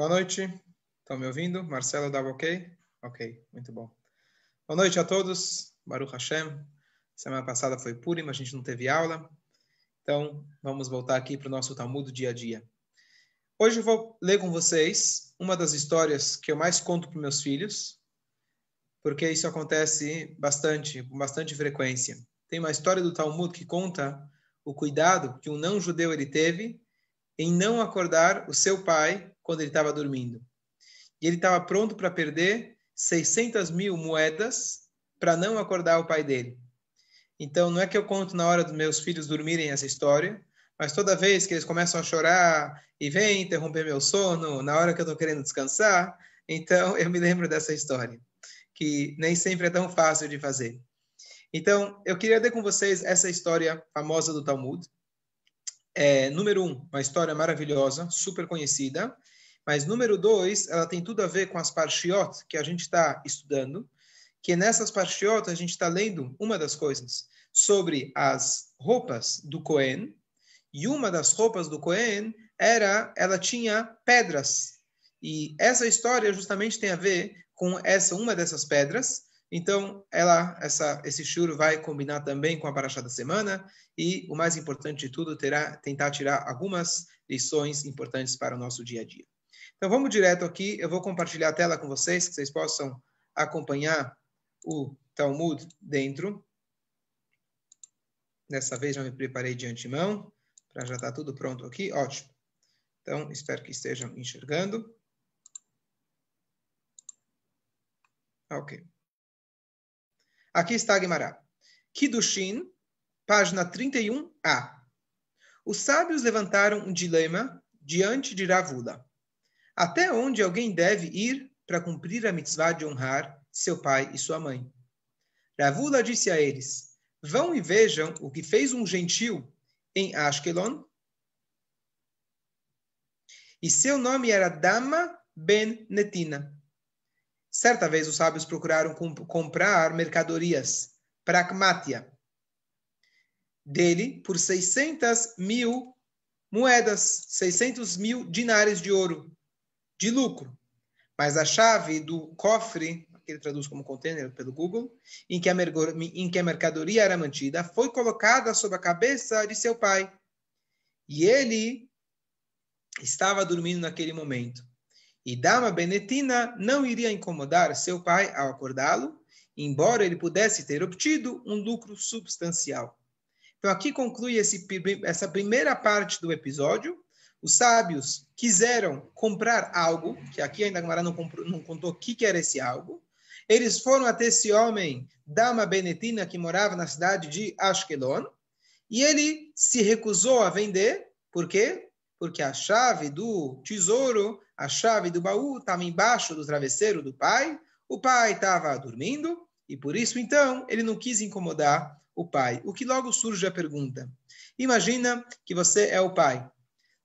Boa noite. Estão me ouvindo? Marcelo, dá ok? Ok, muito bom. Boa noite a todos. Baruch Hashem. Semana passada foi Purim, a gente não teve aula. Então, vamos voltar aqui para o nosso Talmud dia a dia. Hoje eu vou ler com vocês uma das histórias que eu mais conto para meus filhos, porque isso acontece bastante, com bastante frequência. Tem uma história do Talmud que conta o cuidado que um não-judeu ele teve em não acordar o seu pai quando ele estava dormindo. E ele estava pronto para perder 600 mil moedas para não acordar o pai dele. Então, não é que eu conto na hora dos meus filhos dormirem essa história, mas toda vez que eles começam a chorar e vêm interromper meu sono na hora que eu estou querendo descansar, então eu me lembro dessa história, que nem sempre é tão fácil de fazer. Então, eu queria ler com vocês essa história famosa do Talmud. É, número um, uma história maravilhosa, super conhecida. Mas número dois, ela tem tudo a ver com as parshiot que a gente está estudando, que nessas parshiot a gente está lendo uma das coisas sobre as roupas do Cohen, e uma das roupas do Cohen era, ela tinha pedras. E essa história justamente tem a ver com essa uma dessas pedras. Então, ela, essa, esse churo vai combinar também com a paraxá da semana e o mais importante de tudo, terá tentar tirar algumas lições importantes para o nosso dia a dia. Então vamos direto aqui, eu vou compartilhar a tela com vocês, que vocês possam acompanhar o Talmud dentro. Dessa vez já me preparei de antemão, para já estar tá tudo pronto aqui, ótimo. Então, espero que estejam enxergando. Ok. Aqui está Guimará. Kidushin, página 31a. Os sábios levantaram um dilema diante de Ravula. Até onde alguém deve ir para cumprir a mitzvah de honrar seu pai e sua mãe? Ravula disse a eles: Vão e vejam o que fez um gentil em Ashkelon. E seu nome era Dama ben Netina. Certa vez os sábios procuraram comp comprar mercadorias, pragmátia, dele por 600 mil moedas, 600 mil dinares de ouro de lucro. Mas a chave do cofre, que ele traduz como container pelo Google, em que, a em que a mercadoria era mantida, foi colocada sob a cabeça de seu pai. E ele estava dormindo naquele momento. E Dama Benetina não iria incomodar seu pai ao acordá-lo, embora ele pudesse ter obtido um lucro substancial. Então, aqui conclui esse, essa primeira parte do episódio, os sábios quiseram comprar algo, que aqui ainda Gamara não, não contou o que, que era esse algo. Eles foram até esse homem, Dama Benetina, que morava na cidade de Ashkelon, e ele se recusou a vender. Por quê? Porque a chave do tesouro, a chave do baú, estava embaixo do travesseiro do pai. O pai estava dormindo, e por isso, então, ele não quis incomodar o pai. O que logo surge a pergunta: imagina que você é o pai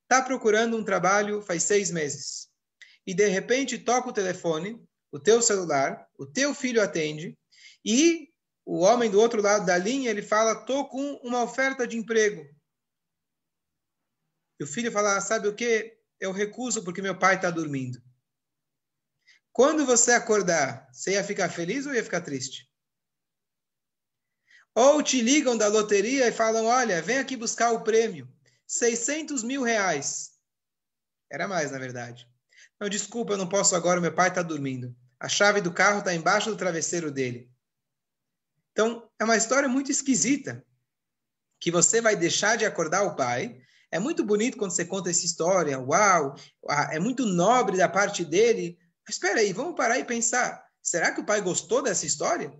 está procurando um trabalho faz seis meses e de repente toca o telefone, o teu celular, o teu filho atende e o homem do outro lado da linha ele fala: tô com uma oferta de emprego. E o filho fala: sabe o que? Eu recuso porque meu pai está dormindo. Quando você acordar, você ia ficar feliz ou ia ficar triste? Ou te ligam da loteria e falam: olha, vem aqui buscar o prêmio. 600 mil reais. Era mais, na verdade. Não, desculpa, eu não posso agora, meu pai está dormindo. A chave do carro está embaixo do travesseiro dele. Então, é uma história muito esquisita. Que você vai deixar de acordar o pai. É muito bonito quando você conta essa história. Uau, é muito nobre da parte dele. Mas espera aí, vamos parar e pensar. Será que o pai gostou dessa história?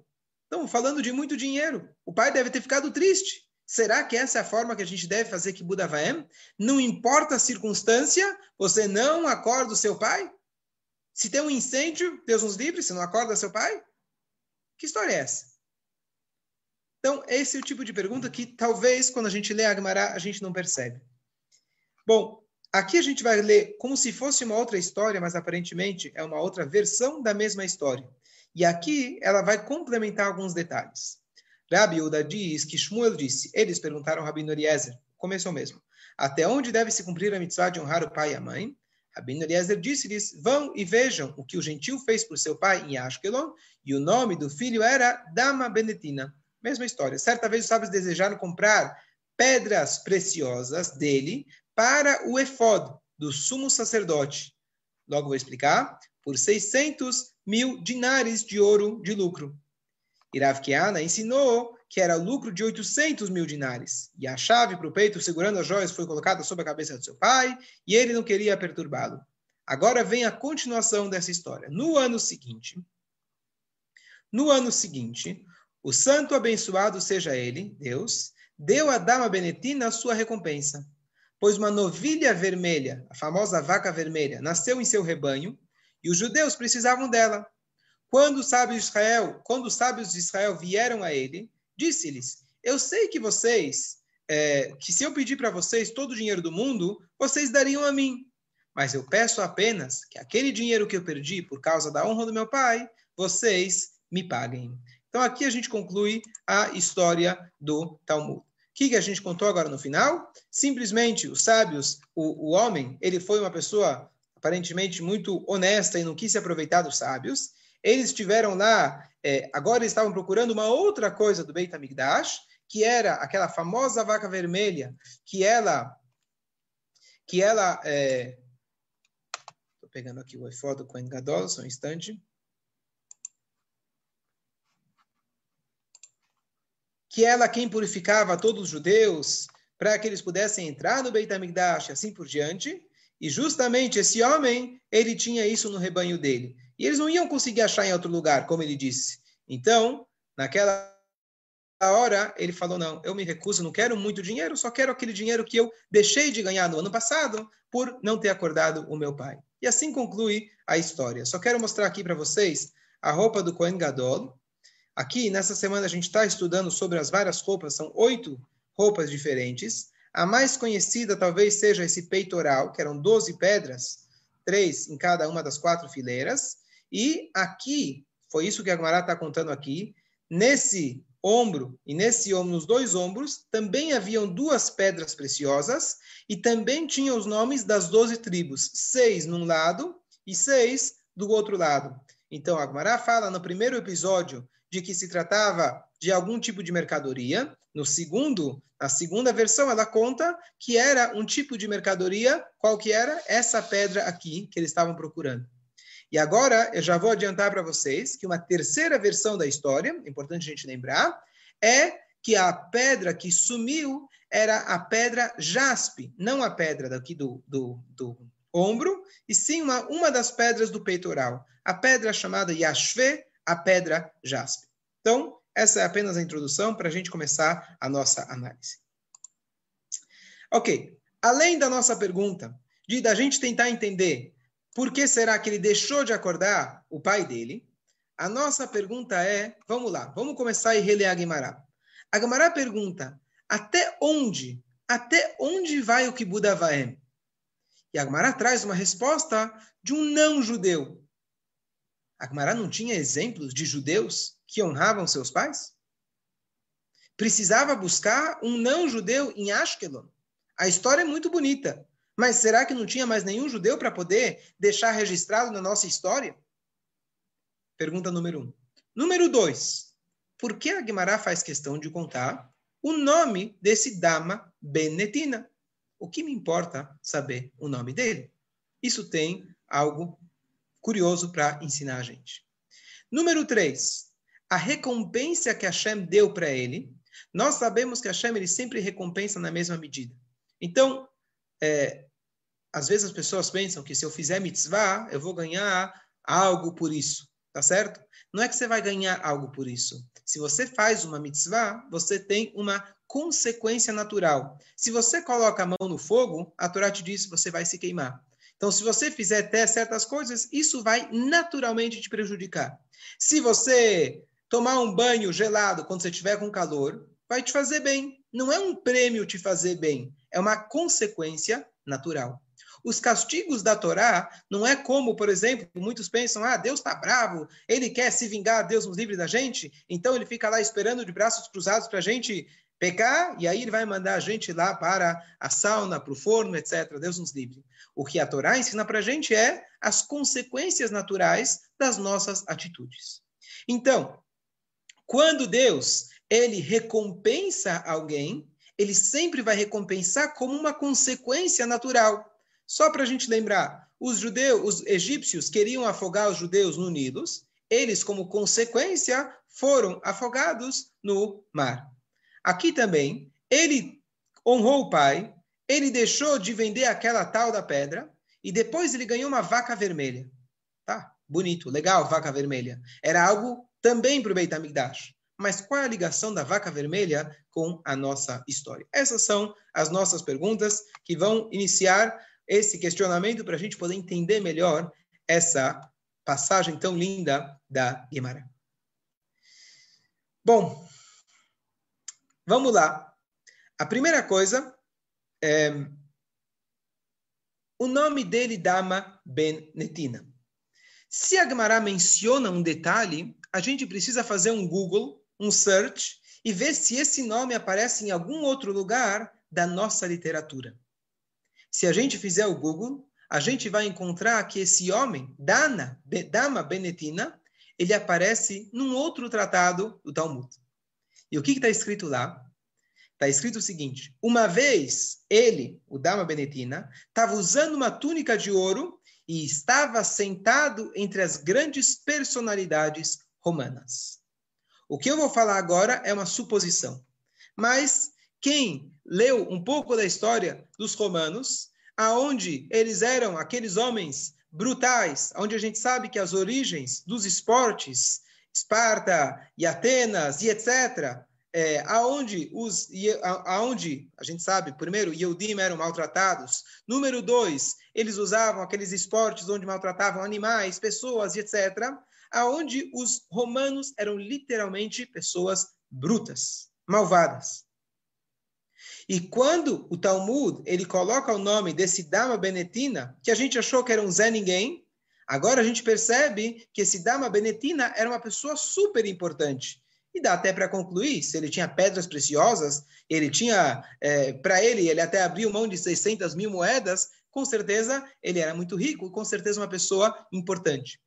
Estamos falando de muito dinheiro. O pai deve ter ficado triste. Será que essa é a forma que a gente deve fazer que Buda Vaem? Não importa a circunstância, você não acorda o seu pai? Se tem um incêndio, Deus nos livre, você não acorda seu pai? Que história é essa? Então, esse é o tipo de pergunta que talvez, quando a gente lê Agmará, a gente não percebe. Bom, aqui a gente vai ler como se fosse uma outra história, mas aparentemente é uma outra versão da mesma história. E aqui ela vai complementar alguns detalhes. Rabi Uda diz que Shmuel disse, eles perguntaram ao Rabino Eliezer, começou mesmo, até onde deve se cumprir a mitzvah de honrar o pai e a mãe? Rabino Eliezer disse-lhes, vão e vejam o que o gentil fez por seu pai em Ashkelon, e o nome do filho era Dama Benetina. Mesma história. Certa vez os sábios desejaram comprar pedras preciosas dele para o efod do sumo sacerdote. Logo vou explicar. Por 600 mil dinares de ouro de lucro. Irav Kiana ensinou que era lucro de 800 mil dinares. E a chave para o peito segurando as joias foi colocada sobre a cabeça de seu pai, e ele não queria perturbá-lo. Agora vem a continuação dessa história. No ano seguinte, no ano seguinte, o santo abençoado seja ele, Deus, deu a dama Benetina a sua recompensa. Pois uma novilha vermelha, a famosa vaca vermelha, nasceu em seu rebanho, e os judeus precisavam dela. Quando os sábios de Israel, quando os sábios de Israel vieram a ele, disse-lhes: Eu sei que vocês, é, que se eu pedir para vocês todo o dinheiro do mundo, vocês dariam a mim. Mas eu peço apenas que aquele dinheiro que eu perdi por causa da honra do meu pai, vocês me paguem. Então aqui a gente conclui a história do Talmud. O que, que a gente contou agora no final? Simplesmente os sábios, o, o homem, ele foi uma pessoa aparentemente muito honesta e não quis se aproveitar dos sábios. Eles estiveram lá, é, agora eles estavam procurando uma outra coisa do Beit HaMikdash, que era aquela famosa vaca vermelha, que ela, que ela, é... pegando aqui o iPhone do Kohen Gadol, só um instante. Que ela quem purificava todos os judeus, para que eles pudessem entrar no Beit HaMikdash, assim por diante. E justamente esse homem, ele tinha isso no rebanho dele. E eles não iam conseguir achar em outro lugar, como ele disse. Então, naquela hora, ele falou: Não, eu me recuso, não quero muito dinheiro, só quero aquele dinheiro que eu deixei de ganhar no ano passado por não ter acordado o meu pai. E assim conclui a história. Só quero mostrar aqui para vocês a roupa do Cohen Gadol. Aqui, nessa semana, a gente está estudando sobre as várias roupas, são oito roupas diferentes. A mais conhecida talvez seja esse peitoral, que eram 12 pedras, três em cada uma das quatro fileiras. E aqui, foi isso que a Gemara está contando aqui, nesse ombro e nesse ombro, nos dois ombros, também haviam duas pedras preciosas e também tinha os nomes das doze tribos, seis num lado e seis do outro lado. Então, a Gemara fala no primeiro episódio de que se tratava de algum tipo de mercadoria. No segundo, na segunda versão, ela conta que era um tipo de mercadoria, qual que era? Essa pedra aqui que eles estavam procurando. E agora eu já vou adiantar para vocês que uma terceira versão da história, importante a gente lembrar, é que a pedra que sumiu era a pedra jaspe, não a pedra daqui do, do, do ombro, e sim uma, uma das pedras do peitoral, a pedra chamada Yashve, a pedra jaspe. Então, essa é apenas a introdução para a gente começar a nossa análise. Ok, além da nossa pergunta, de da gente tentar entender por que será que ele deixou de acordar o pai dele? A nossa pergunta é, vamos lá, vamos começar e reler a Guimará. A Guimará pergunta, até onde, até onde vai o Kibbutz Avaem? E a Guimará traz uma resposta de um não-judeu. A Guimará não tinha exemplos de judeus que honravam seus pais? Precisava buscar um não-judeu em Ashkelon. A história é muito bonita. Mas será que não tinha mais nenhum judeu para poder deixar registrado na nossa história? Pergunta número um. Número dois. Por que a Guimará faz questão de contar o nome desse Dama Benetina? O que me importa saber o nome dele? Isso tem algo curioso para ensinar a gente. Número três. A recompensa que Hashem deu para ele. Nós sabemos que Hashem ele sempre recompensa na mesma medida. Então, é, às vezes as pessoas pensam que se eu fizer mitzvah, eu vou ganhar algo por isso, tá certo? Não é que você vai ganhar algo por isso. Se você faz uma mitzvah, você tem uma consequência natural. Se você coloca a mão no fogo, a Torá te diz que você vai se queimar. Então, se você fizer até certas coisas, isso vai naturalmente te prejudicar. Se você tomar um banho gelado quando você estiver com calor, vai te fazer bem. Não é um prêmio te fazer bem, é uma consequência natural. Os castigos da Torá não é como, por exemplo, muitos pensam, ah, Deus está bravo, ele quer se vingar, Deus nos livre da gente, então ele fica lá esperando de braços cruzados para a gente pecar, e aí ele vai mandar a gente lá para a sauna, para o forno, etc. Deus nos livre. O que a Torá ensina para a gente é as consequências naturais das nossas atitudes. Então, quando Deus ele recompensa alguém, ele sempre vai recompensar como uma consequência natural. Só para a gente lembrar, os judeus, os egípcios queriam afogar os judeus no Nilo, eles, como consequência, foram afogados no mar. Aqui também, ele honrou o pai, ele deixou de vender aquela tal da pedra, e depois ele ganhou uma vaca vermelha. Tá, bonito, legal, vaca vermelha. Era algo também para o Beit HaMikdash. Mas qual é a ligação da vaca vermelha com a nossa história? Essas são as nossas perguntas que vão iniciar esse questionamento para a gente poder entender melhor essa passagem tão linda da Guimarães. Bom, vamos lá. A primeira coisa é o nome dele, Dama Ben Netina. Se a Gemara menciona um detalhe, a gente precisa fazer um Google um search e ver se esse nome aparece em algum outro lugar da nossa literatura. Se a gente fizer o Google, a gente vai encontrar que esse homem, Dana, Dama Benetina, ele aparece num outro tratado do Talmud. E o que está escrito lá? Está escrito o seguinte: uma vez ele, o Dama Benetina, estava usando uma túnica de ouro e estava sentado entre as grandes personalidades romanas. O que eu vou falar agora é uma suposição. Mas quem leu um pouco da história dos romanos, aonde eles eram aqueles homens brutais, onde a gente sabe que as origens dos esportes, Esparta e Atenas e etc., é, aonde, os, aonde a gente sabe, primeiro, Yehudim eram maltratados, número dois, eles usavam aqueles esportes onde maltratavam animais, pessoas e etc., aonde os romanos eram literalmente pessoas brutas, malvadas. E quando o Talmud ele coloca o nome desse Dama Benetina, que a gente achou que era um Zé Ninguém, agora a gente percebe que esse Dama Benetina era uma pessoa super importante. E dá até para concluir, se ele tinha pedras preciosas, ele tinha, é, para ele, ele até abriu mão de 600 mil moedas, com certeza ele era muito rico, com certeza uma pessoa importante.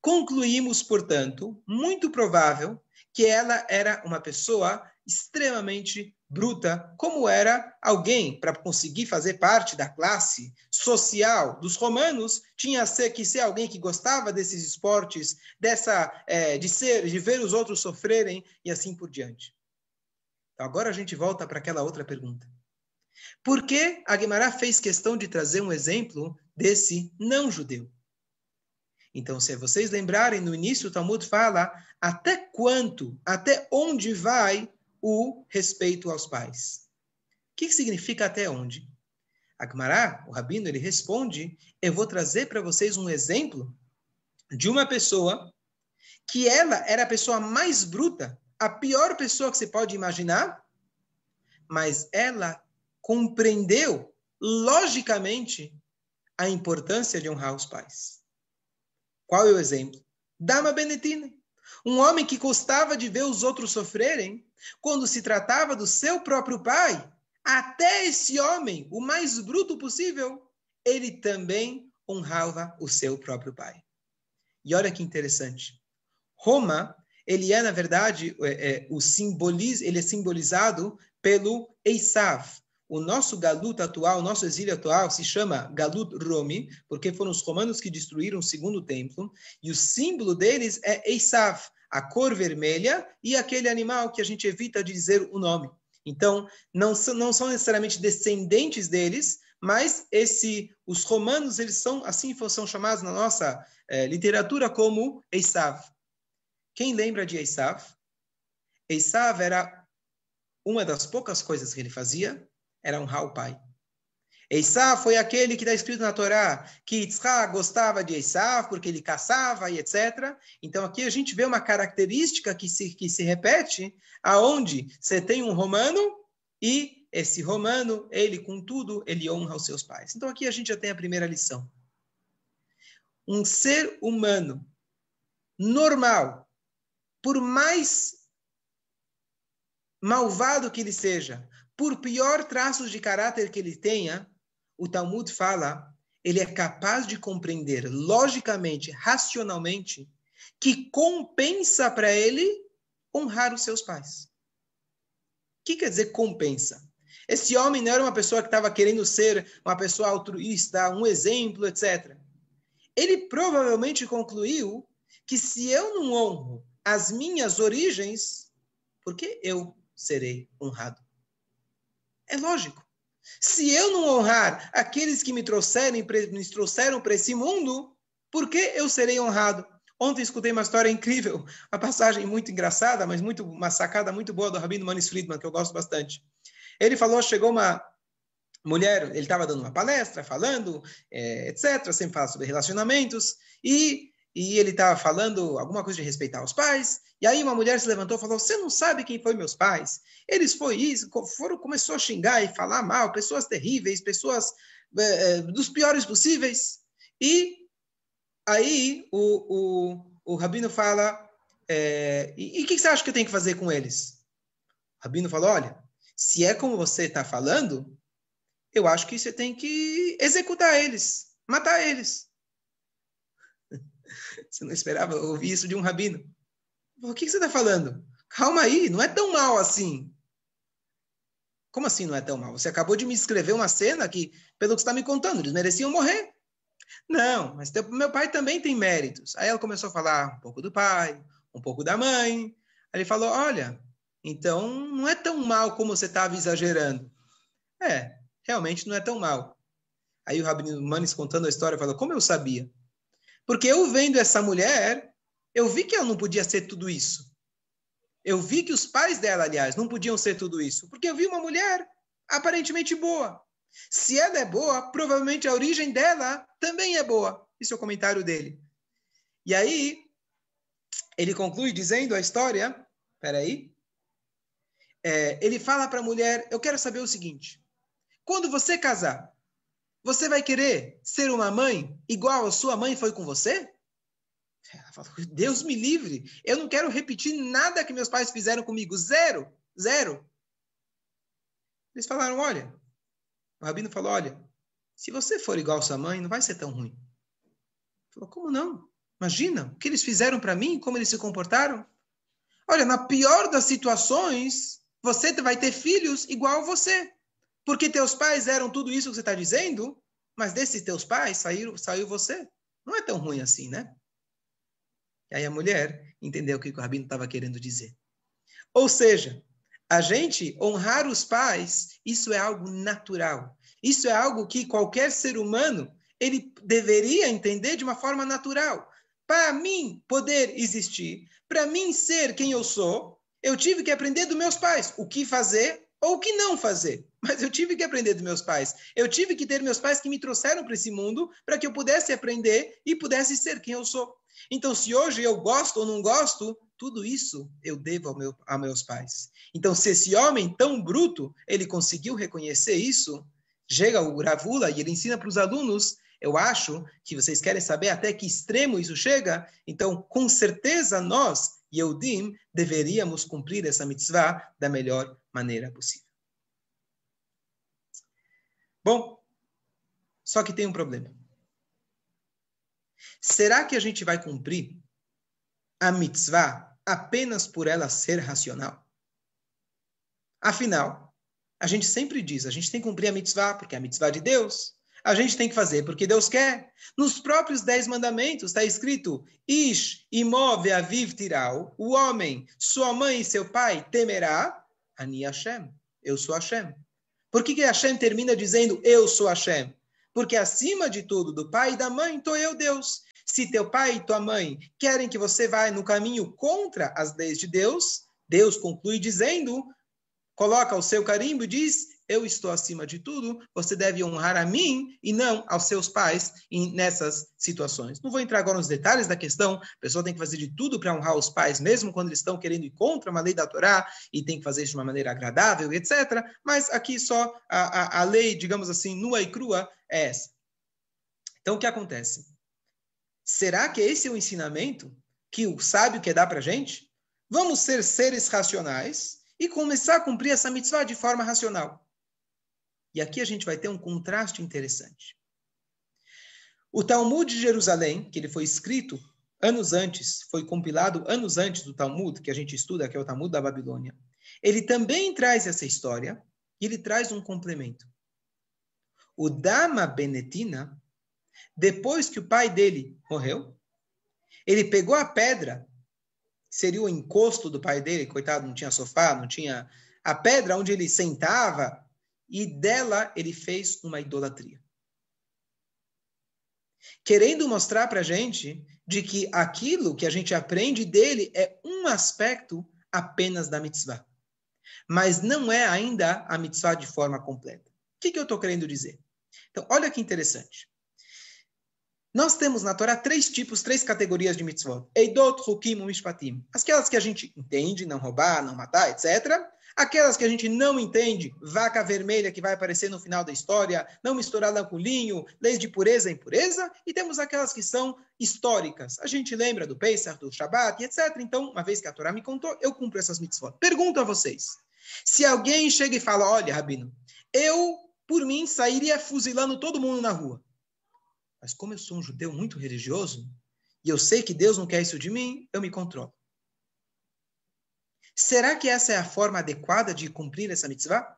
Concluímos, portanto, muito provável que ela era uma pessoa extremamente bruta, como era alguém para conseguir fazer parte da classe social dos romanos, tinha que ser alguém que gostava desses esportes, dessa é, de ser, de ver os outros sofrerem e assim por diante. Então, agora a gente volta para aquela outra pergunta. Por que a fez questão de trazer um exemplo desse não judeu? Então, se vocês lembrarem, no início o Talmud fala até quanto, até onde vai o respeito aos pais. O que significa até onde? Agmará, o rabino, ele responde: Eu vou trazer para vocês um exemplo de uma pessoa que ela era a pessoa mais bruta, a pior pessoa que você pode imaginar, mas ela compreendeu logicamente a importância de honrar os pais. Qual é o exemplo? Dama Benetina. Um homem que gostava de ver os outros sofrerem, quando se tratava do seu próprio pai, até esse homem, o mais bruto possível, ele também honrava o seu próprio pai. E olha que interessante. Roma, ele é, na verdade, é, é, o simboliz, ele é simbolizado pelo Esav, o nosso galuto atual, o nosso exílio atual, se chama Galut Romi, porque foram os romanos que destruíram o segundo templo, e o símbolo deles é Esav, a cor vermelha e aquele animal que a gente evita de dizer o nome. Então, não são, não são necessariamente descendentes deles, mas esse, os romanos, eles são, assim são chamados na nossa eh, literatura como Esav. Quem lembra de Esav? Esav era uma das poucas coisas que ele fazia, era honrar o pai. Esav foi aquele que está escrito na Torá que Yitzhak gostava de Esav porque ele caçava e etc. Então aqui a gente vê uma característica que se, que se repete, aonde você tem um romano e esse romano, ele com tudo, ele honra os seus pais. Então aqui a gente já tem a primeira lição. Um ser humano normal, por mais malvado que ele seja, por pior traços de caráter que ele tenha, o Talmud fala, ele é capaz de compreender logicamente, racionalmente, que compensa para ele honrar os seus pais. O que quer dizer compensa? Esse homem não era uma pessoa que estava querendo ser uma pessoa altruísta, um exemplo, etc. Ele provavelmente concluiu que se eu não honro as minhas origens, por que eu serei honrado? É lógico. Se eu não honrar aqueles que me trouxeram, me trouxeram para esse mundo, por que eu serei honrado? Ontem escutei uma história incrível, uma passagem muito engraçada, mas muito uma sacada muito boa do Rabino Manis Friedman, que eu gosto bastante. Ele falou, chegou uma mulher, ele estava dando uma palestra, falando, é, etc., sempre fala sobre relacionamentos, e, e ele estava falando alguma coisa de respeitar os pais, e aí uma mulher se levantou e falou, você não sabe quem foi meus pais? Eles foi isso, foram, começou a xingar e falar mal, pessoas terríveis, pessoas é, dos piores possíveis, e aí o, o, o Rabino fala, é, e o que você acha que eu tenho que fazer com eles? O Rabino falou, olha, se é como você está falando, eu acho que você tem que executar eles, matar eles. Você não esperava ouvir isso de um rabino. O que você está falando? Calma aí, não é tão mal assim. Como assim não é tão mal? Você acabou de me escrever uma cena que, pelo que está me contando, eles mereciam morrer. Não, mas teu, meu pai também tem méritos. Aí ela começou a falar um pouco do pai, um pouco da mãe. Aí ele falou: Olha, então, não é tão mal como você estava exagerando. É, realmente não é tão mal. Aí o Rabino Manes contando a história falou, como eu sabia? Porque eu vendo essa mulher, eu vi que ela não podia ser tudo isso. Eu vi que os pais dela, aliás, não podiam ser tudo isso. Porque eu vi uma mulher aparentemente boa. Se ela é boa, provavelmente a origem dela também é boa. Esse é o comentário dele. E aí, ele conclui dizendo a história. Peraí é, ele fala para a mulher: Eu quero saber o seguinte. Quando você casar, você vai querer ser uma mãe igual a sua mãe foi com você? Ela fala, Deus me livre. Eu não quero repetir nada que meus pais fizeram comigo. Zero. Zero. Eles falaram: olha. O rabino falou: olha, se você for igual a sua mãe, não vai ser tão ruim. Ele falou: como não? Imagina o que eles fizeram para mim, como eles se comportaram. Olha, na pior das situações, você vai ter filhos igual a você. Porque teus pais eram tudo isso que você está dizendo, mas desses teus pais saiu, saiu você. Não é tão ruim assim, né? E aí a mulher entendeu o que o rabino estava querendo dizer. Ou seja, a gente honrar os pais, isso é algo natural. Isso é algo que qualquer ser humano ele deveria entender de uma forma natural. Para mim poder existir, para mim ser quem eu sou, eu tive que aprender dos meus pais o que fazer ou o que não fazer. Mas eu tive que aprender dos meus pais. Eu tive que ter meus pais que me trouxeram para esse mundo para que eu pudesse aprender e pudesse ser quem eu sou. Então, se hoje eu gosto ou não gosto, tudo isso eu devo ao meu, a meus pais. Então, se esse homem tão bruto, ele conseguiu reconhecer isso, chega o Gravula e ele ensina para os alunos, eu acho que vocês querem saber até que extremo isso chega, então, com certeza nós Yehudim, deveríamos cumprir essa mitzvah da melhor maneira possível. Bom, só que tem um problema. Será que a gente vai cumprir a mitzvah apenas por ela ser racional? Afinal, a gente sempre diz, a gente tem que cumprir a mitzvah porque é a mitzvah de Deus a gente tem que fazer porque Deus quer. Nos próprios dez mandamentos está escrito: Ish imove aviv tiral, o homem, sua mãe e seu pai temerá, Ani Hashem, eu sou Hashem. Por que, que Hashem termina dizendo eu sou Hashem? Porque acima de tudo, do pai e da mãe, estou eu, Deus. Se teu pai e tua mãe querem que você vá no caminho contra as leis de Deus, Deus conclui dizendo, coloca o seu carimbo e diz: eu estou acima de tudo, você deve honrar a mim e não aos seus pais nessas situações. Não vou entrar agora nos detalhes da questão, a pessoa tem que fazer de tudo para honrar os pais, mesmo quando eles estão querendo ir contra uma lei da Torá, e tem que fazer isso de uma maneira agradável, etc. Mas aqui só a, a, a lei, digamos assim, nua e crua é essa. Então, o que acontece? Será que esse é o ensinamento que o sábio quer dar para a gente? Vamos ser seres racionais, e começar a cumprir essa mitzvah de forma racional. E aqui a gente vai ter um contraste interessante. O Talmud de Jerusalém, que ele foi escrito anos antes, foi compilado anos antes do Talmud, que a gente estuda, que é o Talmud da Babilônia, ele também traz essa história e ele traz um complemento. O Dama Benetina, depois que o pai dele morreu, ele pegou a pedra, seria o encosto do pai dele, coitado, não tinha sofá, não tinha a pedra onde ele sentava, e dela ele fez uma idolatria. Querendo mostrar para a gente de que aquilo que a gente aprende dele é um aspecto apenas da mitzvah. Mas não é ainda a mitzvah de forma completa. O que, que eu estou querendo dizer? Então, olha que interessante. Nós temos na Torá três tipos, três categorias de mitzvot. Eidot, Hukim, Mishpatim. Aquelas que a gente entende, não roubar, não matar, etc. Aquelas que a gente não entende, vaca vermelha que vai aparecer no final da história, não misturada com linho, leis de pureza e impureza. E temos aquelas que são históricas. A gente lembra do Pesach, do Shabat, etc. Então, uma vez que a Torá me contou, eu cumpro essas mitzvot. Pergunto a vocês. Se alguém chega e fala, olha, Rabino, eu, por mim, sairia fuzilando todo mundo na rua. Mas como eu sou um judeu muito religioso, e eu sei que Deus não quer isso de mim, eu me controlo. Será que essa é a forma adequada de cumprir essa mitzvah?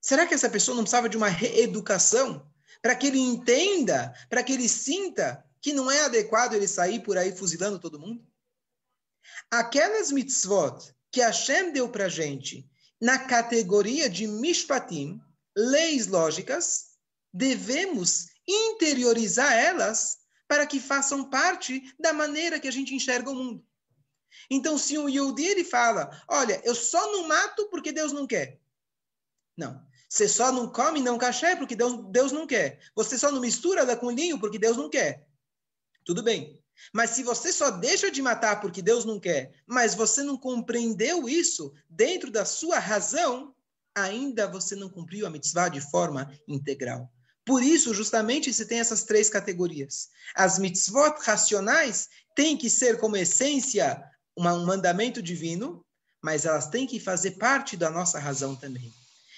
Será que essa pessoa não precisava de uma reeducação para que ele entenda, para que ele sinta que não é adequado ele sair por aí fuzilando todo mundo? Aquelas mitzvot que Hashem deu para gente na categoria de mishpatim, leis lógicas, devemos interiorizar elas para que façam parte da maneira que a gente enxerga o mundo. Então, se o Yehudi ele fala, olha, eu só não mato porque Deus não quer. Não. Você só não come não caché porque Deus, Deus não quer. Você só não mistura com linho porque Deus não quer. Tudo bem. Mas se você só deixa de matar porque Deus não quer, mas você não compreendeu isso dentro da sua razão, ainda você não cumpriu a mitzvah de forma integral. Por isso, justamente, se tem essas três categorias. As mitzvot racionais têm que ser como essência um mandamento divino, mas elas têm que fazer parte da nossa razão também.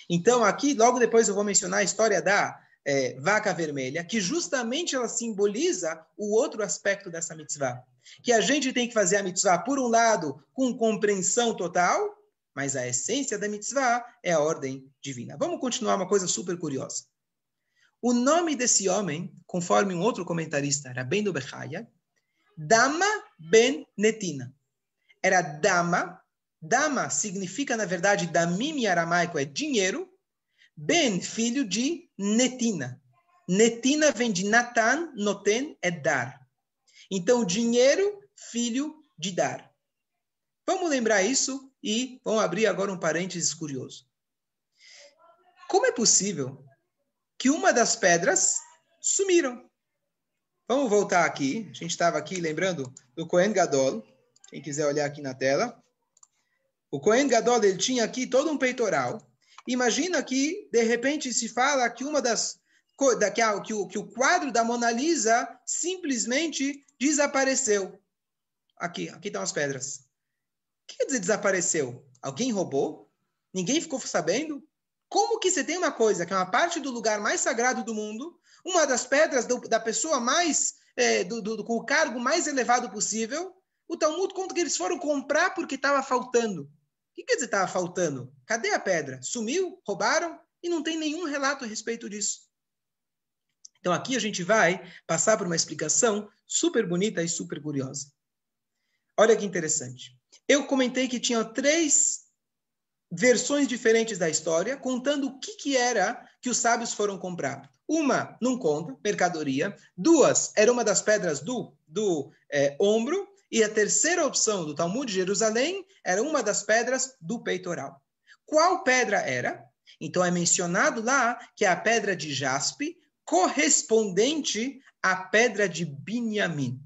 Então, aqui, logo depois eu vou mencionar a história da é, vaca vermelha, que justamente ela simboliza o outro aspecto dessa mitzvah. Que a gente tem que fazer a mitzvah, por um lado, com compreensão total, mas a essência da mitzvah é a ordem divina. Vamos continuar uma coisa super curiosa. O nome desse homem, conforme um outro comentarista, Rabbeinu Bechaya, Dama ben Netina. Era Dama. Dama significa, na verdade, Damim em aramaico é dinheiro. Ben, filho de Netina. Netina vem de Natan, Noten é dar. Então, dinheiro, filho de dar. Vamos lembrar isso e vamos abrir agora um parênteses curioso. Como é possível que uma das pedras sumiram? Vamos voltar aqui. A gente estava aqui lembrando do Cohen Gadol. Quem quiser olhar aqui na tela. O Cohen Gadol ele tinha aqui todo um peitoral Imagina que, de repente, se fala que uma das que, que, o, que o quadro da Mona Lisa simplesmente desapareceu. Aqui, aqui estão as pedras. O que quer dizer desapareceu? Alguém roubou? Ninguém ficou sabendo? Como que você tem uma coisa que é uma parte do lugar mais sagrado do mundo, uma das pedras do, da pessoa mais, é, do, do, com o cargo mais elevado possível, o Talmud conta que eles foram comprar porque estava faltando que quer dizer estava faltando? Cadê a pedra? Sumiu? Roubaram? E não tem nenhum relato a respeito disso. Então aqui a gente vai passar por uma explicação super bonita e super curiosa. Olha que interessante. Eu comentei que tinha três versões diferentes da história, contando o que, que era que os sábios foram comprar. Uma não conta, mercadoria. Duas, era uma das pedras do, do é, ombro. E a terceira opção do Talmud de Jerusalém era uma das pedras do peitoral. Qual pedra era? Então é mencionado lá que é a pedra de jaspe, correspondente à pedra de Binyamin.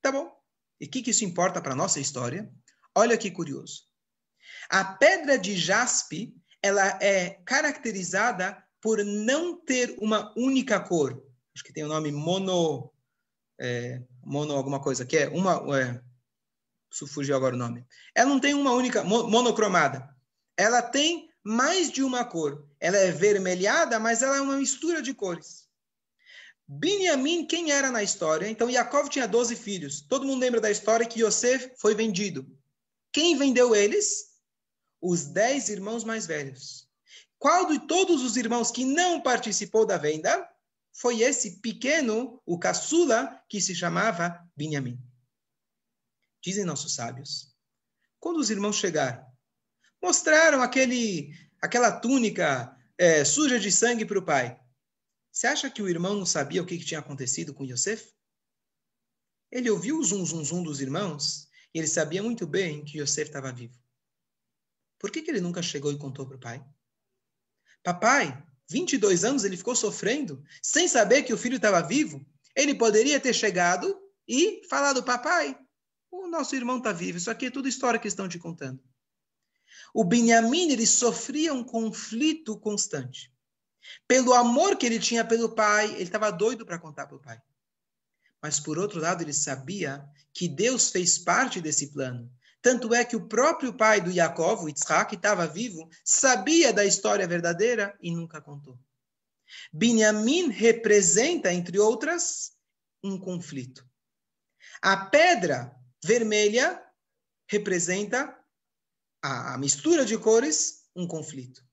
Tá bom? E o que, que isso importa para a nossa história? Olha que curioso. A pedra de jaspe, ela é caracterizada por não ter uma única cor. Acho que tem o nome mono, é, mono alguma coisa, que é uma, é, fugiu agora o nome. Ela não tem uma única monocromada. Ela tem mais de uma cor. Ela é vermelhada, mas ela é uma mistura de cores. Binyamin, quem era na história? Então, Yaakov tinha 12 filhos. Todo mundo lembra da história que Yosef foi vendido. Quem vendeu eles? Os 10 irmãos mais velhos. Qual de todos os irmãos que não participou da venda foi esse pequeno, o caçula, que se chamava Binyamin? Dizem nossos sábios. Quando os irmãos chegaram, mostraram aquele, aquela túnica é, suja de sangue para o pai. Você acha que o irmão não sabia o que, que tinha acontecido com Yosef? Ele ouviu o zum, zum, zum dos irmãos e ele sabia muito bem que Yosef estava vivo. Por que, que ele nunca chegou e contou para o pai? Papai, 22 anos ele ficou sofrendo, sem saber que o filho estava vivo. Ele poderia ter chegado e falado, papai, o nosso irmão está vivo. Isso aqui é tudo história que estão te contando. O Benjamim, ele sofria um conflito constante. Pelo amor que ele tinha pelo pai, ele estava doido para contar para o pai. Mas, por outro lado, ele sabia que Deus fez parte desse plano. Tanto é que o próprio pai do Yaakov, Yitzhak, que estava vivo, sabia da história verdadeira e nunca contou. Binyamin representa, entre outras, um conflito. A pedra vermelha representa a mistura de cores, um conflito.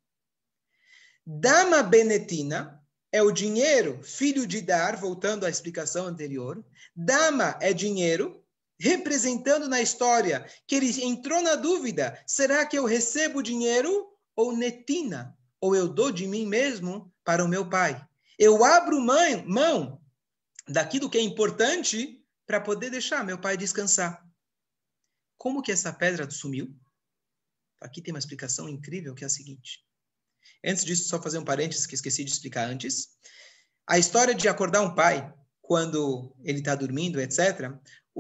Dama benetina é o dinheiro, filho de dar, voltando à explicação anterior. Dama é dinheiro, representando na história que ele entrou na dúvida: será que eu recebo dinheiro ou netina? Ou eu dou de mim mesmo para o meu pai? Eu abro mão, mão daquilo que é importante para poder deixar meu pai descansar. Como que essa pedra sumiu? Aqui tem uma explicação incrível que é a seguinte. Antes disso, só fazer um parênteses que esqueci de explicar antes. A história de acordar um pai quando ele está dormindo, etc.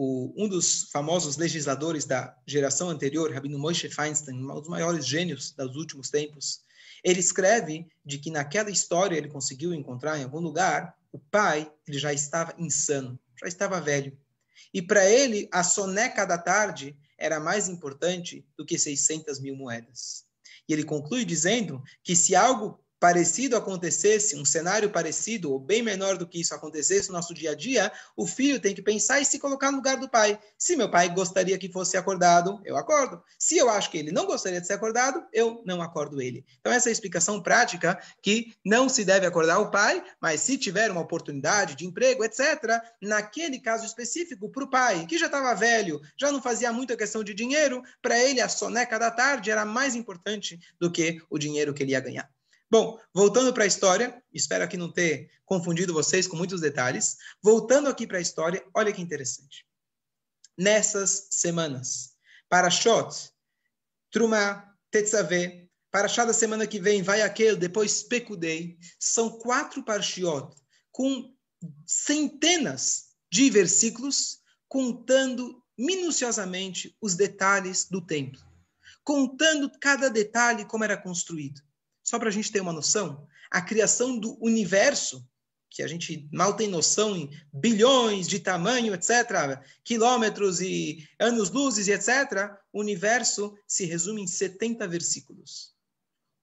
O, um dos famosos legisladores da geração anterior, Rabino Moshe Feinstein, um dos maiores gênios dos últimos tempos, ele escreve de que naquela história ele conseguiu encontrar em algum lugar o pai, ele já estava insano, já estava velho. E para ele, a soneca da tarde era mais importante do que 600 mil moedas. E ele conclui dizendo que se algo parecido acontecesse, um cenário parecido ou bem menor do que isso acontecesse no nosso dia a dia, o filho tem que pensar e se colocar no lugar do pai. Se meu pai gostaria que fosse acordado, eu acordo. Se eu acho que ele não gostaria de ser acordado, eu não acordo ele. Então essa é a explicação prática que não se deve acordar o pai, mas se tiver uma oportunidade de emprego, etc., naquele caso específico para o pai, que já estava velho, já não fazia muita questão de dinheiro, para ele a soneca da tarde era mais importante do que o dinheiro que ele ia ganhar. Bom, voltando para a história, espero aqui não ter confundido vocês com muitos detalhes. Voltando aqui para a história, olha que interessante. Nessas semanas, Parashot, Truma, Tetzaveh, Parashá da semana que vem, vai aquele, depois Pekudei, são quatro Parashiot com centenas de versículos contando minuciosamente os detalhes do templo, contando cada detalhe como era construído. Só para a gente ter uma noção, a criação do universo, que a gente mal tem noção em bilhões de tamanho, etc., quilômetros e anos-luzes etc., o universo se resume em 70 versículos.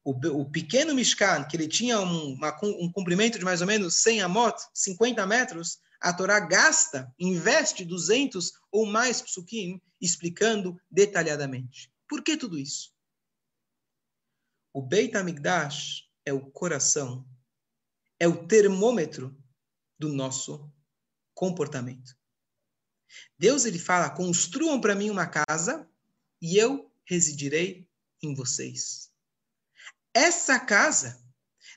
O, o pequeno Mishkan, que ele tinha um, uma, um comprimento de mais ou menos 100 amot, 50 metros, a Torá gasta, investe 200 ou mais psukim, explicando detalhadamente. Por que tudo isso? O Beit HaMikdash é o coração, é o termômetro do nosso comportamento. Deus ele fala: construam para mim uma casa e eu residirei em vocês. Essa casa,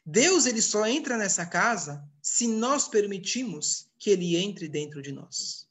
Deus ele só entra nessa casa se nós permitimos que ele entre dentro de nós.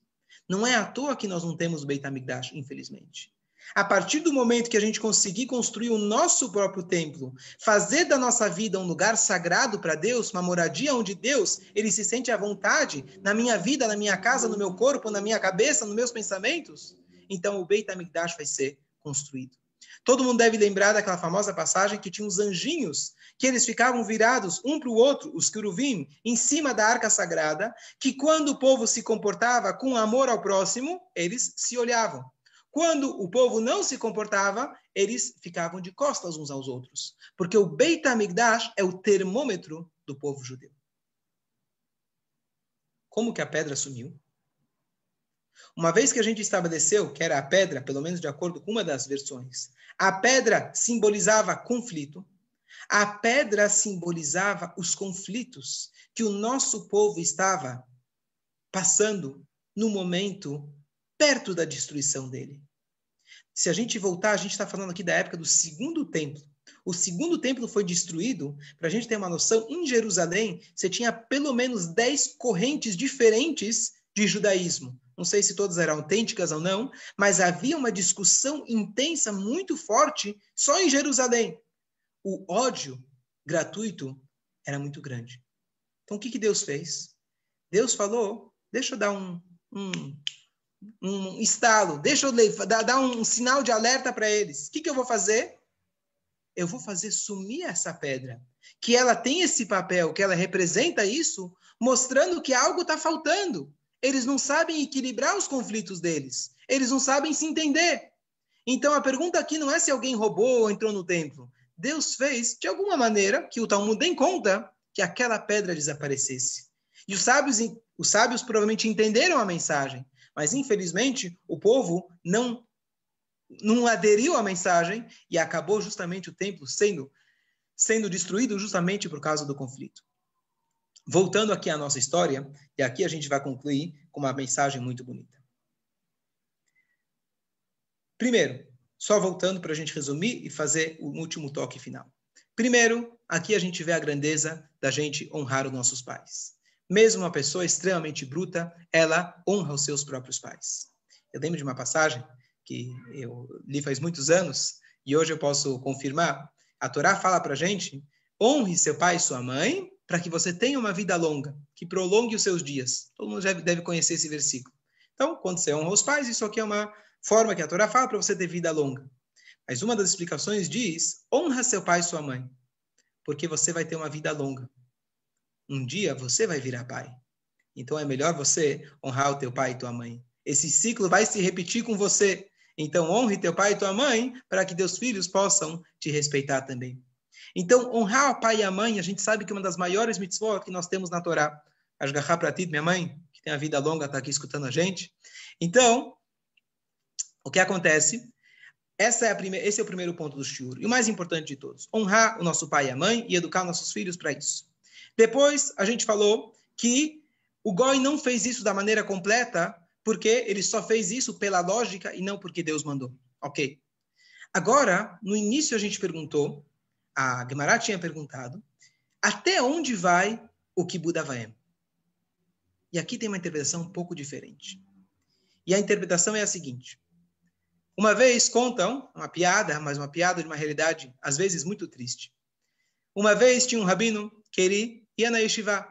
Não é à toa que nós não temos Beit HaMikdash, infelizmente. A partir do momento que a gente conseguir construir o nosso próprio templo, fazer da nossa vida um lugar sagrado para Deus, uma moradia onde Deus ele se sente à vontade na minha vida, na minha casa, no meu corpo, na minha cabeça, nos meus pensamentos, então o Beit HaMikdash vai ser construído. Todo mundo deve lembrar daquela famosa passagem que tinha os anjinhos, que eles ficavam virados um para o outro, os queruvim, em cima da arca sagrada, que quando o povo se comportava com amor ao próximo, eles se olhavam. Quando o povo não se comportava, eles ficavam de costas uns aos outros. Porque o Beit HaMikdash é o termômetro do povo judeu. Como que a pedra sumiu? Uma vez que a gente estabeleceu que era a pedra, pelo menos de acordo com uma das versões, a pedra simbolizava conflito, a pedra simbolizava os conflitos que o nosso povo estava passando no momento perto da destruição dele. Se a gente voltar, a gente está falando aqui da época do segundo templo. O segundo templo foi destruído, para a gente ter uma noção, em Jerusalém, você tinha pelo menos dez correntes diferentes de judaísmo. Não sei se todas eram autênticas ou não, mas havia uma discussão intensa, muito forte, só em Jerusalém. O ódio gratuito era muito grande. Então, o que, que Deus fez? Deus falou: deixa eu dar um, um, um estalo, deixa eu dar, dar um sinal de alerta para eles. O que, que eu vou fazer? Eu vou fazer sumir essa pedra. Que ela tem esse papel, que ela representa isso, mostrando que algo está faltando. Eles não sabem equilibrar os conflitos deles. Eles não sabem se entender. Então a pergunta aqui não é se alguém roubou ou entrou no templo. Deus fez de alguma maneira que o Talmud dê conta que aquela pedra desaparecesse. E os sábios, os sábios provavelmente entenderam a mensagem, mas infelizmente o povo não não aderiu à mensagem e acabou justamente o templo sendo sendo destruído justamente por causa do conflito. Voltando aqui à nossa história, e aqui a gente vai concluir com uma mensagem muito bonita. Primeiro, só voltando para a gente resumir e fazer o último toque final. Primeiro, aqui a gente vê a grandeza da gente honrar os nossos pais. Mesmo uma pessoa extremamente bruta, ela honra os seus próprios pais. Eu lembro de uma passagem que eu li faz muitos anos e hoje eu posso confirmar. A Torá fala para gente: honre seu pai e sua mãe para que você tenha uma vida longa, que prolongue os seus dias. Todo mundo deve conhecer esse versículo. Então, quando você honra os pais, isso aqui é uma forma que a Torá fala para você ter vida longa. Mas uma das explicações diz: honra seu pai e sua mãe, porque você vai ter uma vida longa. Um dia você vai virar pai. Então é melhor você honrar o teu pai e tua mãe. Esse ciclo vai se repetir com você. Então honre teu pai e tua mãe para que teus filhos possam te respeitar também. Então, honrar o pai e a mãe, a gente sabe que uma das maiores mitzvot que nós temos na Torá, Ashgaha Pratit, minha mãe, que tem a vida longa, está aqui escutando a gente. Então, o que acontece? Essa é a primeira, esse é o primeiro ponto do shiur. E o mais importante de todos, honrar o nosso pai e a mãe e educar nossos filhos para isso. Depois, a gente falou que o Goi não fez isso da maneira completa, porque ele só fez isso pela lógica e não porque Deus mandou. Ok. Agora, no início a gente perguntou a Gemara tinha perguntado, até onde vai o Kibbutz Avaim? E aqui tem uma interpretação um pouco diferente. E a interpretação é a seguinte. Uma vez contam uma piada, mas uma piada de uma realidade às vezes muito triste. Uma vez tinha um rabino que ele ia na yeshiva.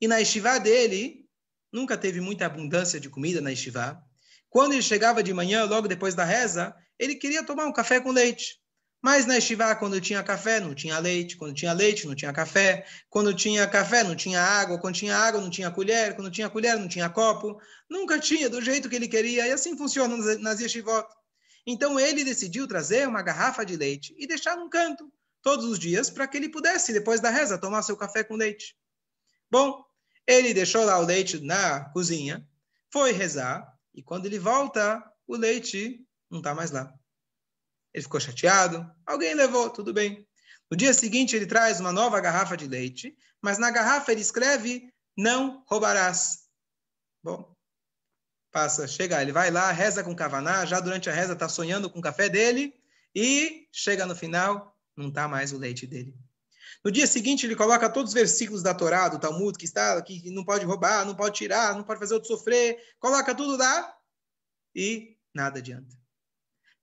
E na yeshiva dele nunca teve muita abundância de comida na yeshiva. Quando ele chegava de manhã, logo depois da reza, ele queria tomar um café com leite. Mas na estivá, quando tinha café, não tinha leite. Quando tinha leite, não tinha café. Quando tinha café, não tinha água. Quando tinha água, não tinha colher. Quando tinha colher, não tinha copo. Nunca tinha do jeito que ele queria. E assim funciona nas yeshivot. Então ele decidiu trazer uma garrafa de leite e deixar num canto todos os dias para que ele pudesse, depois da reza, tomar seu café com leite. Bom, ele deixou lá o leite na cozinha, foi rezar e quando ele volta, o leite não está mais lá. Ele ficou chateado. Alguém levou, tudo bem. No dia seguinte, ele traz uma nova garrafa de leite, mas na garrafa ele escreve: Não roubarás. Bom, passa, chega, ele vai lá, reza com Kavaná, já durante a reza está sonhando com o café dele, e chega no final, não está mais o leite dele. No dia seguinte, ele coloca todos os versículos da Torá, do Talmud, que está que não pode roubar, não pode tirar, não pode fazer outro sofrer, coloca tudo lá e nada adianta.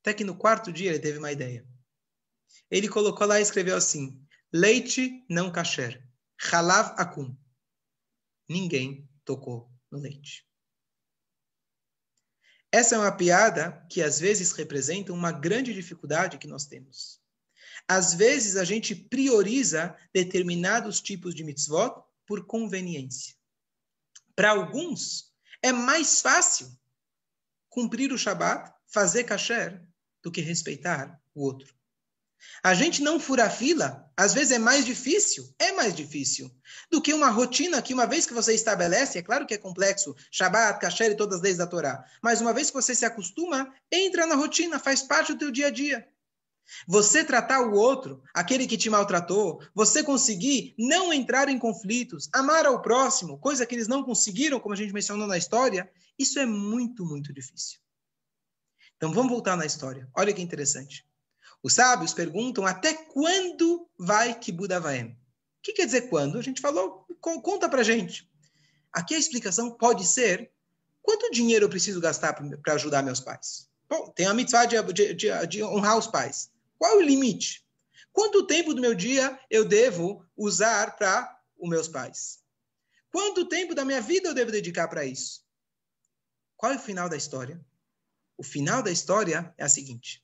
Até que no quarto dia ele teve uma ideia. Ele colocou lá e escreveu assim: leite não kasher, halav akum. Ninguém tocou no leite. Essa é uma piada que às vezes representa uma grande dificuldade que nós temos. Às vezes a gente prioriza determinados tipos de mitzvot por conveniência. Para alguns, é mais fácil cumprir o Shabat fazer kasher do que respeitar o outro. A gente não furar fila, às vezes é mais difícil, é mais difícil, do que uma rotina que uma vez que você estabelece, é claro que é complexo, Shabbat, Kasher e todas as leis da Torá, mas uma vez que você se acostuma, entra na rotina, faz parte do teu dia a dia. Você tratar o outro, aquele que te maltratou, você conseguir não entrar em conflitos, amar ao próximo, coisa que eles não conseguiram, como a gente mencionou na história, isso é muito, muito difícil. Então vamos voltar na história. Olha que interessante. Os sábios perguntam até quando vai Kibbutz Avaim? O que quer dizer quando? A gente falou, conta pra gente. Aqui a explicação pode ser quanto dinheiro eu preciso gastar para ajudar meus pais? Bom, tem a mitzvah de, de, de, de, honrar os pais. Qual o limite? Quanto tempo do meu dia eu devo usar para os meus pais? Quanto tempo da minha vida eu devo dedicar para isso? Qual é o final da história? O final da história é a seguinte: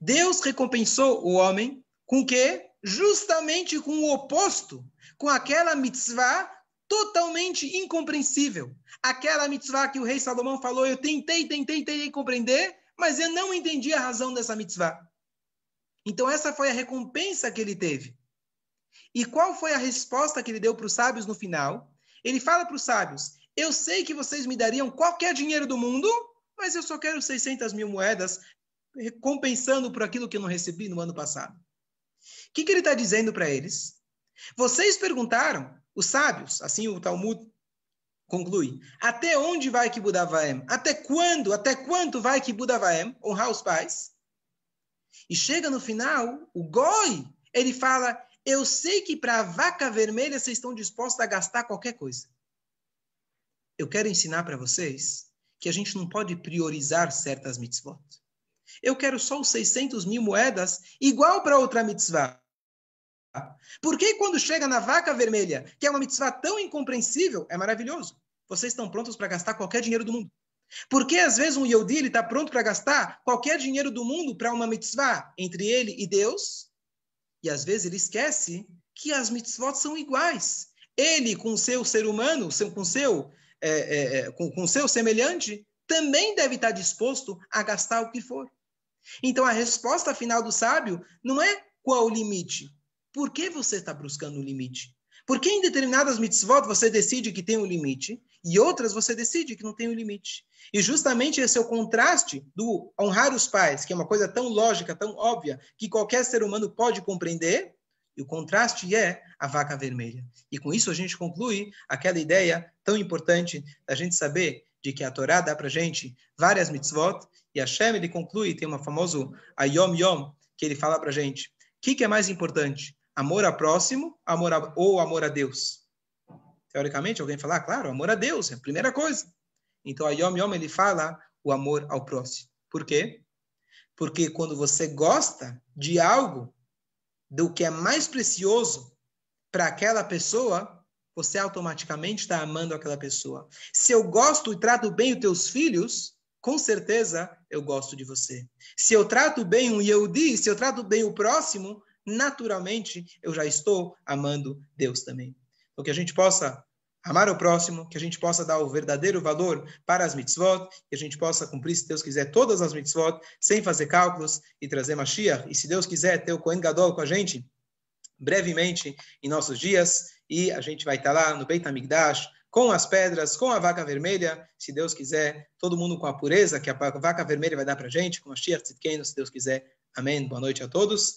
Deus recompensou o homem com que? Justamente com o oposto, com aquela mitzvah totalmente incompreensível. Aquela mitzvah que o rei Salomão falou, eu tentei, tentei, tentei compreender, mas eu não entendi a razão dessa mitzvah. Então essa foi a recompensa que ele teve. E qual foi a resposta que ele deu para os sábios no final? Ele fala para os sábios: Eu sei que vocês me dariam qualquer dinheiro do mundo, mas eu só quero 600 mil moedas compensando por aquilo que eu não recebi no ano passado. O que, que ele está dizendo para eles? Vocês perguntaram, os sábios, assim o Talmud conclui, até onde vai que Budavaem? Até quando, até quanto vai que Budavaem honrar os pais? E chega no final, o Goi, ele fala, eu sei que para a vaca vermelha vocês estão dispostos a gastar qualquer coisa. Eu quero ensinar para vocês que a gente não pode priorizar certas mitzvot. Eu quero só os 600 mil moedas, igual para outra mitzvah. Por que quando chega na vaca vermelha, que é uma mitzvah tão incompreensível, é maravilhoso? Vocês estão prontos para gastar qualquer dinheiro do mundo. Porque às vezes um Yehudi está pronto para gastar qualquer dinheiro do mundo para uma mitzvah entre ele e Deus, e às vezes ele esquece que as mitzvot são iguais. Ele, com seu ser humano, com seu, é, é, é, com, com seu semelhante, também deve estar disposto a gastar o que for. Então a resposta final do sábio não é qual o limite. Por que você está buscando o limite? Porque em determinadas mitzvot você decide que tem um limite e outras você decide que não tem um limite. E justamente esse é o contraste do honrar os pais, que é uma coisa tão lógica, tão óbvia, que qualquer ser humano pode compreender, e o contraste é a vaca vermelha. E com isso a gente conclui aquela ideia tão importante da gente saber de que a Torá dá para gente várias mitzvot, e Hashem ele conclui, tem uma famoso Ayom Yom, que ele fala para gente, o que, que, é mais importante? Amor ao próximo amor a, ou amor a Deus? Teoricamente, alguém fala, ah, claro, amor a Deus é a primeira coisa. Então, a Yom Yom, ele fala o amor ao próximo. Por quê? Porque quando você gosta de algo, do que é mais precioso para aquela pessoa, você automaticamente está amando aquela pessoa. Se eu gosto e trato bem os teus filhos, com certeza eu gosto de você. Se eu trato bem um Yehudi, se eu trato bem o próximo, naturalmente eu já estou amando Deus também. Então que a gente possa amar o próximo, que a gente possa dar o verdadeiro valor para as mitzvot, que a gente possa cumprir, se Deus quiser, todas as mitzvot, sem fazer cálculos e trazer Mashiach. E se Deus quiser ter o Kohen Gadol com a gente, brevemente em nossos dias, e a gente vai estar lá no Beit HaMikdash, com as pedras, com a vaca vermelha, se Deus quiser, todo mundo com a pureza que a vaca vermelha vai dar para a gente, com a Shir Tzidkenu, se Deus quiser. Amém. Boa noite a todos.